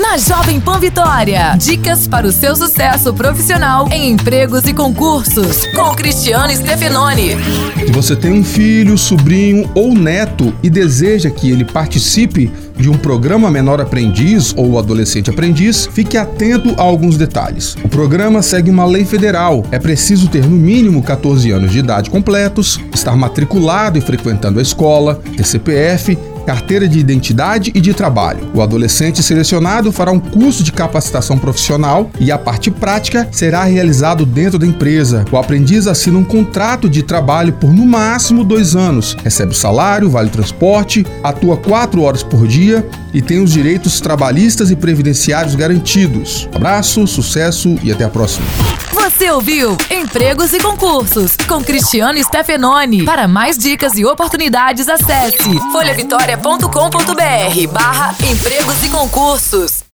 Na Jovem Pan Vitória. Dicas para o seu sucesso profissional em empregos e concursos. Com Cristiano Stefanoni. Se você tem um filho, sobrinho ou neto e deseja que ele participe de um programa Menor Aprendiz ou Adolescente Aprendiz, fique atento a alguns detalhes. O programa segue uma lei federal. É preciso ter no mínimo 14 anos de idade completos, estar matriculado e frequentando a escola, ter CPF carteira de identidade e de trabalho. O adolescente selecionado fará um curso de capacitação profissional e a parte prática será realizado dentro da empresa. O aprendiz assina um contrato de trabalho por no máximo dois anos, recebe salário, vale transporte, atua quatro horas por dia e tem os direitos trabalhistas e previdenciários garantidos. Abraço, sucesso e até a próxima. Você ouviu Empregos e Concursos com Cristiano Stefanoni. Para mais dicas e oportunidades, acesse folhavitória.com.br barra empregos e concursos.